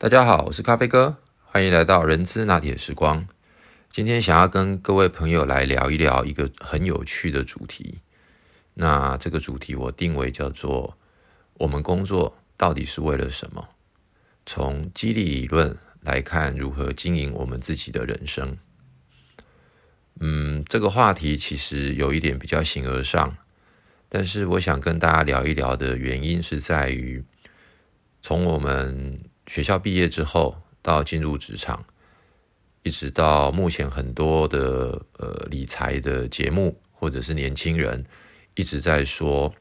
大家好，我是咖啡哥，欢迎来到人资拿铁时光。今天想要跟各位朋友来聊一聊一个很有趣的主题。那这个主题我定为叫做“我们工作到底是为了什么？”从激励理论来看，如何经营我们自己的人生。嗯，这个话题其实有一点比较形而上，但是我想跟大家聊一聊的原因是在于，从我们学校毕业之后到进入职场，一直到目前很多的呃理财的节目或者是年轻人一直在说：“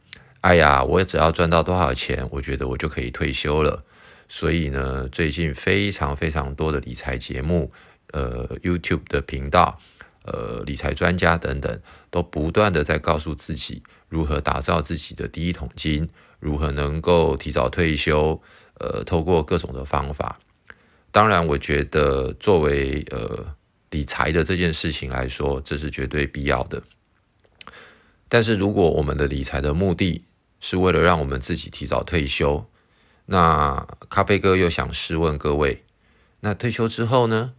哎呀，我只要赚到多少钱，我觉得我就可以退休了。”所以呢，最近非常非常多的理财节目，呃，YouTube 的频道。呃，理财专家等等，都不断的在告诉自己如何打造自己的第一桶金，如何能够提早退休。呃，透过各种的方法。当然，我觉得作为呃理财的这件事情来说，这是绝对必要的。但是如果我们的理财的目的是为了让我们自己提早退休，那咖啡哥又想试问各位：那退休之后呢？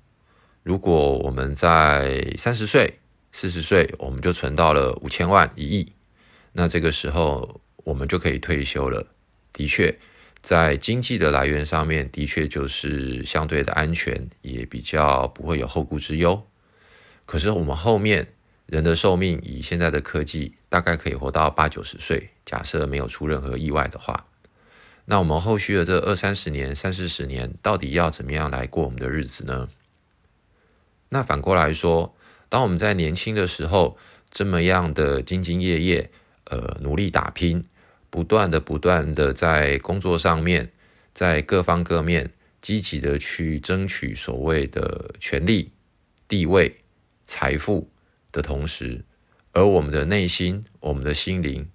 如果我们在三十岁、四十岁，我们就存到了五千万、一亿，那这个时候我们就可以退休了。的确，在经济的来源上面，的确就是相对的安全，也比较不会有后顾之忧。可是我们后面人的寿命，以现在的科技，大概可以活到八九十岁。假设没有出任何意外的话，那我们后续的这二三十年、三四十年，到底要怎么样来过我们的日子呢？那反过来说，当我们在年轻的时候这么样的兢兢业业，呃，努力打拼，不断的、不断的在工作上面，在各方各面积极的去争取所谓的权利、地位、财富的同时，而我们的内心、我们的心灵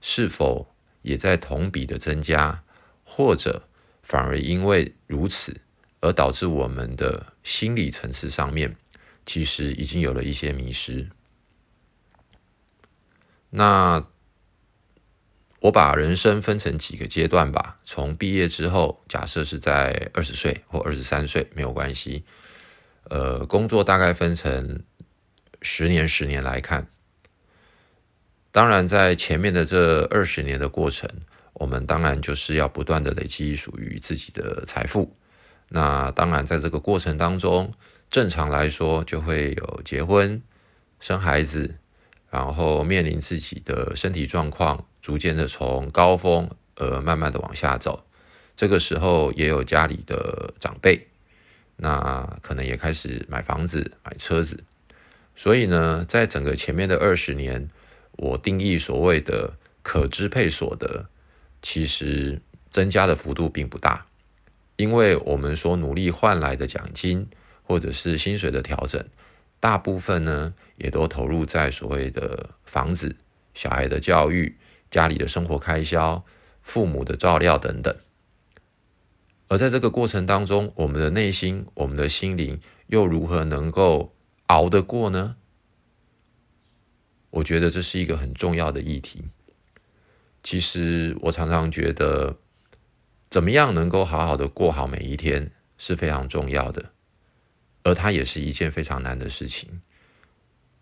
是否也在同比的增加，或者反而因为如此？而导致我们的心理层次上面，其实已经有了一些迷失。那我把人生分成几个阶段吧。从毕业之后，假设是在二十岁或二十三岁，没有关系。呃，工作大概分成十年、十年来看。当然，在前面的这二十年的过程，我们当然就是要不断的累积属于自己的财富。那当然，在这个过程当中，正常来说就会有结婚、生孩子，然后面临自己的身体状况，逐渐的从高峰呃慢慢的往下走。这个时候也有家里的长辈，那可能也开始买房子、买车子。所以呢，在整个前面的二十年，我定义所谓的可支配所得，其实增加的幅度并不大。因为我们所努力换来的奖金或者是薪水的调整，大部分呢也都投入在所谓的房子、小孩的教育、家里的生活开销、父母的照料等等。而在这个过程当中，我们的内心、我们的心灵又如何能够熬得过呢？我觉得这是一个很重要的议题。其实我常常觉得。怎么样能够好好的过好每一天是非常重要的，而它也是一件非常难的事情，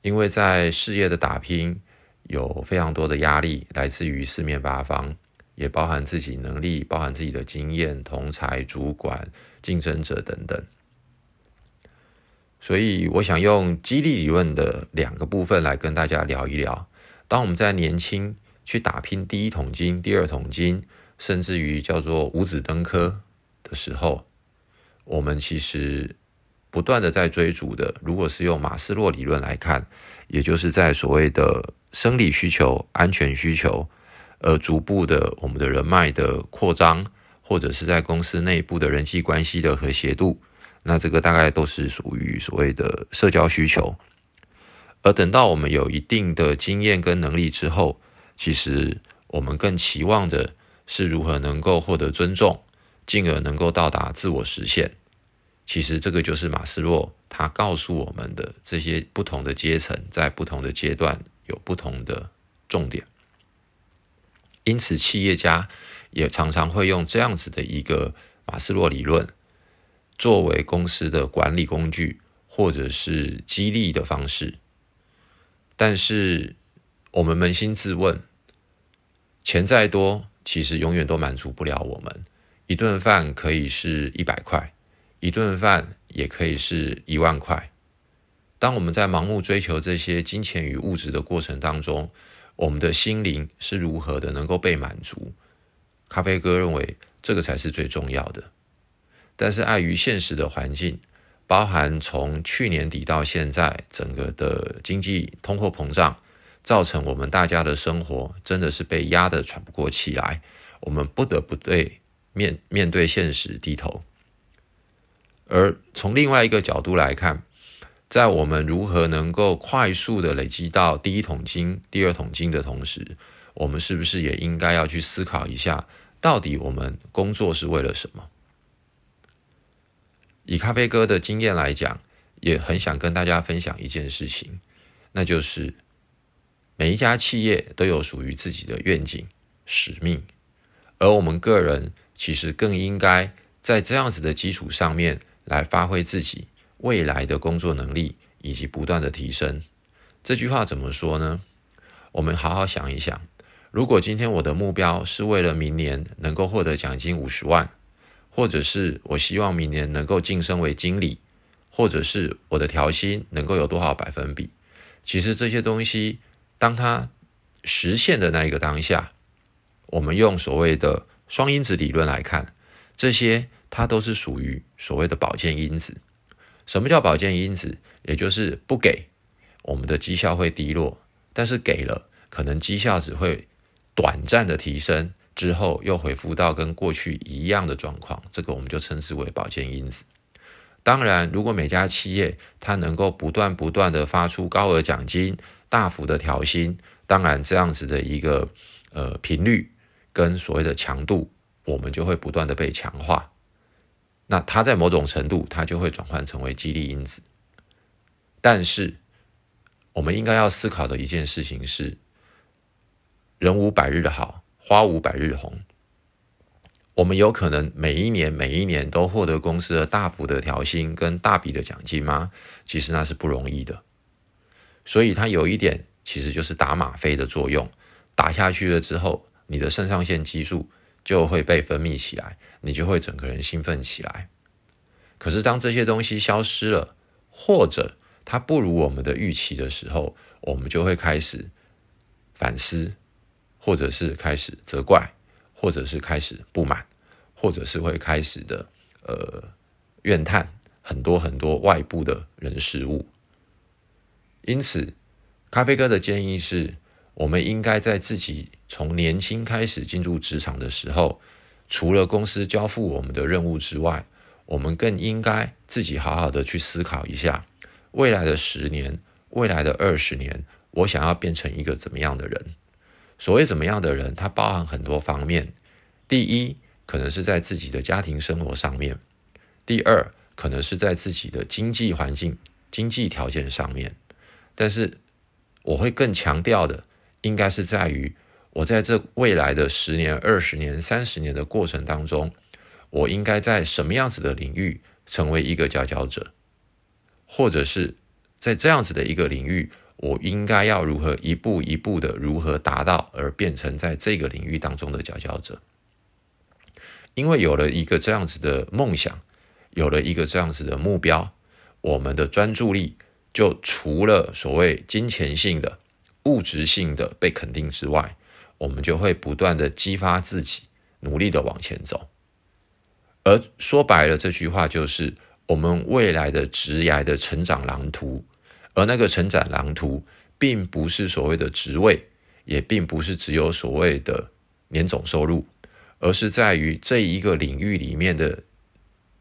因为在事业的打拼有非常多的压力，来自于四面八方，也包含自己能力、包含自己的经验、同才、主管、竞争者等等。所以，我想用激励理论的两个部分来跟大家聊一聊。当我们在年轻去打拼第一桶金、第二桶金。甚至于叫做五子登科的时候，我们其实不断的在追逐的。如果是用马斯洛理论来看，也就是在所谓的生理需求、安全需求，而逐步的我们的人脉的扩张，或者是在公司内部的人际关系的和谐度，那这个大概都是属于所谓的社交需求。而等到我们有一定的经验跟能力之后，其实我们更期望的。是如何能够获得尊重，进而能够到达自我实现？其实这个就是马斯洛他告诉我们的这些不同的阶层在不同的阶段有不同的重点。因此，企业家也常常会用这样子的一个马斯洛理论作为公司的管理工具，或者是激励的方式。但是我们扪心自问，钱再多，其实永远都满足不了我们。一顿饭可以是一百块，一顿饭也可以是一万块。当我们在盲目追求这些金钱与物质的过程当中，我们的心灵是如何的能够被满足？咖啡哥认为这个才是最重要的。但是碍于现实的环境，包含从去年底到现在，整个的经济通货膨胀，造成我们大家的生活真的是被压得喘不过气来，我们不得不对面面对现实低头。而从另外一个角度来看，在我们如何能够快速的累积到第一桶金、第二桶金的同时，我们是不是也应该要去思考一下，到底我们工作是为了什么？以咖啡哥的经验来讲，也很想跟大家分享一件事情，那就是每一家企业都有属于自己的愿景、使命，而我们个人其实更应该在这样子的基础上面来发挥自己。未来的工作能力以及不断的提升，这句话怎么说呢？我们好好想一想。如果今天我的目标是为了明年能够获得奖金五十万，或者是我希望明年能够晋升为经理，或者是我的调薪能够有多少百分比，其实这些东西，当它实现的那一个当下，我们用所谓的双因子理论来看，这些它都是属于所谓的保健因子。什么叫保健因子？也就是不给，我们的绩效会低落；但是给了，可能绩效只会短暂的提升，之后又恢复到跟过去一样的状况。这个我们就称之为保健因子。当然，如果每家企业它能够不断不断的发出高额奖金、大幅的调薪，当然这样子的一个呃频率跟所谓的强度，我们就会不断的被强化。那它在某种程度，它就会转换成为激励因子。但是，我们应该要思考的一件事情是：人无百日好，花无百日红。我们有可能每一年每一年都获得公司的大幅的调薪跟大笔的奖金吗？其实那是不容易的。所以它有一点，其实就是打吗啡的作用。打下去了之后，你的肾上腺激素。就会被分泌起来，你就会整个人兴奋起来。可是当这些东西消失了，或者它不如我们的预期的时候，我们就会开始反思，或者是开始责怪，或者是开始不满，或者是会开始的呃怨叹很多很多外部的人事物。因此，咖啡哥的建议是。我们应该在自己从年轻开始进入职场的时候，除了公司交付我们的任务之外，我们更应该自己好好的去思考一下，未来的十年、未来的二十年，我想要变成一个怎么样的人？所谓怎么样的人，它包含很多方面。第一，可能是在自己的家庭生活上面；第二，可能是在自己的经济环境、经济条件上面。但是，我会更强调的。应该是在于我在这未来的十年、二十年、三十年的过程当中，我应该在什么样子的领域成为一个佼佼者，或者是在这样子的一个领域，我应该要如何一步一步的如何达到而变成在这个领域当中的佼佼者？因为有了一个这样子的梦想，有了一个这样子的目标，我们的专注力就除了所谓金钱性的。物质性的被肯定之外，我们就会不断的激发自己，努力的往前走。而说白了，这句话就是我们未来的职涯的成长蓝图。而那个成长蓝图，并不是所谓的职位，也并不是只有所谓的年总收入，而是在于这一个领域里面的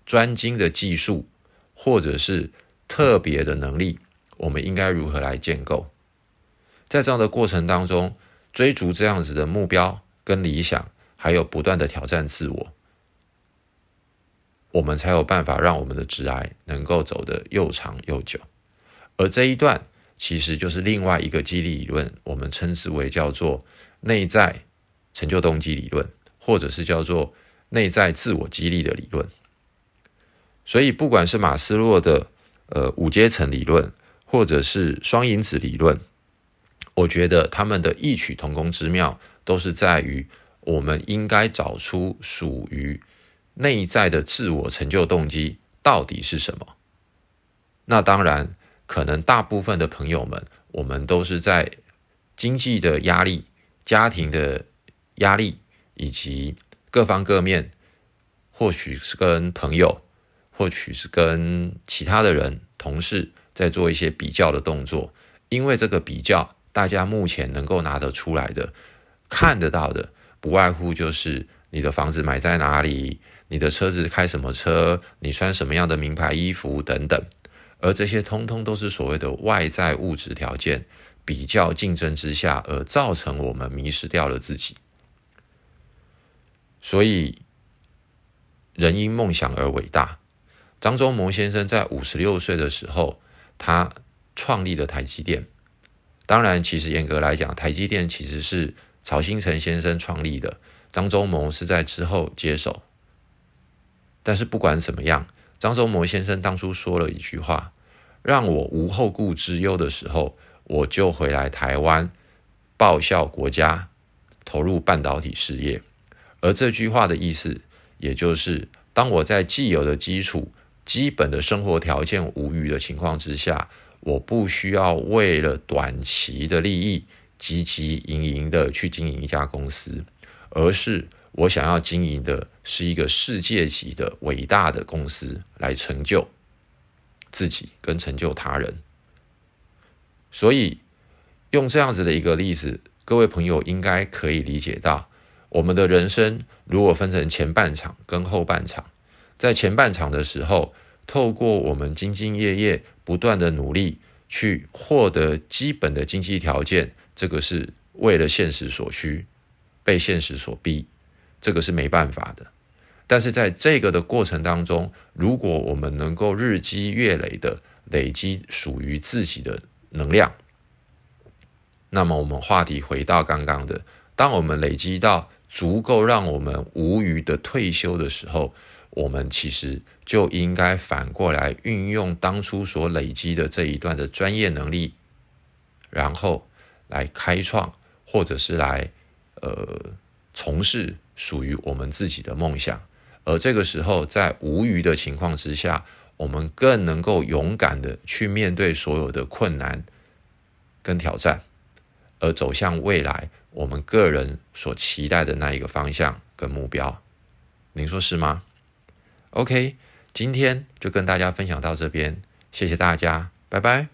专精的技术，或者是特别的能力，我们应该如何来建构。在这样的过程当中，追逐这样子的目标跟理想，还有不断的挑战自我，我们才有办法让我们的直癌能够走得又长又久。而这一段其实就是另外一个激励理论，我们称之为叫做内在成就动机理论，或者是叫做内在自我激励的理论。所以，不管是马斯洛的呃五阶层理论，或者是双因子理论，我觉得他们的异曲同工之妙，都是在于我们应该找出属于内在的自我成就动机到底是什么。那当然，可能大部分的朋友们，我们都是在经济的压力、家庭的压力以及各方各面，或许是跟朋友。或许是跟其他的人、同事在做一些比较的动作，因为这个比较，大家目前能够拿得出来的、看得到的，不外乎就是你的房子买在哪里，你的车子开什么车，你穿什么样的名牌衣服等等，而这些通通都是所谓的外在物质条件比较竞争之下，而造成我们迷失掉了自己。所以，人因梦想而伟大。张忠谋先生在五十六岁的时候，他创立了台积电。当然，其实严格来讲，台积电其实是曹新成先生创立的，张忠谋是在之后接手。但是不管怎么样，张忠谋先生当初说了一句话：“让我无后顾之忧的时候，我就回来台湾报效国家，投入半导体事业。”而这句话的意思，也就是当我在既有的基础。基本的生活条件无虞的情况之下，我不需要为了短期的利益汲汲营营的去经营一家公司，而是我想要经营的是一个世界级的伟大的公司，来成就自己跟成就他人。所以用这样子的一个例子，各位朋友应该可以理解到，我们的人生如果分成前半场跟后半场。在前半场的时候，透过我们兢兢业业、不断的努力，去获得基本的经济条件，这个是为了现实所需，被现实所逼，这个是没办法的。但是在这个的过程当中，如果我们能够日积月累的累积属于自己的能量，那么我们话题回到刚刚的，当我们累积到足够让我们无余的退休的时候。我们其实就应该反过来运用当初所累积的这一段的专业能力，然后来开创，或者是来呃从事属于我们自己的梦想。而这个时候，在无余的情况之下，我们更能够勇敢的去面对所有的困难跟挑战，而走向未来我们个人所期待的那一个方向跟目标。您说是吗？OK，今天就跟大家分享到这边，谢谢大家，拜拜。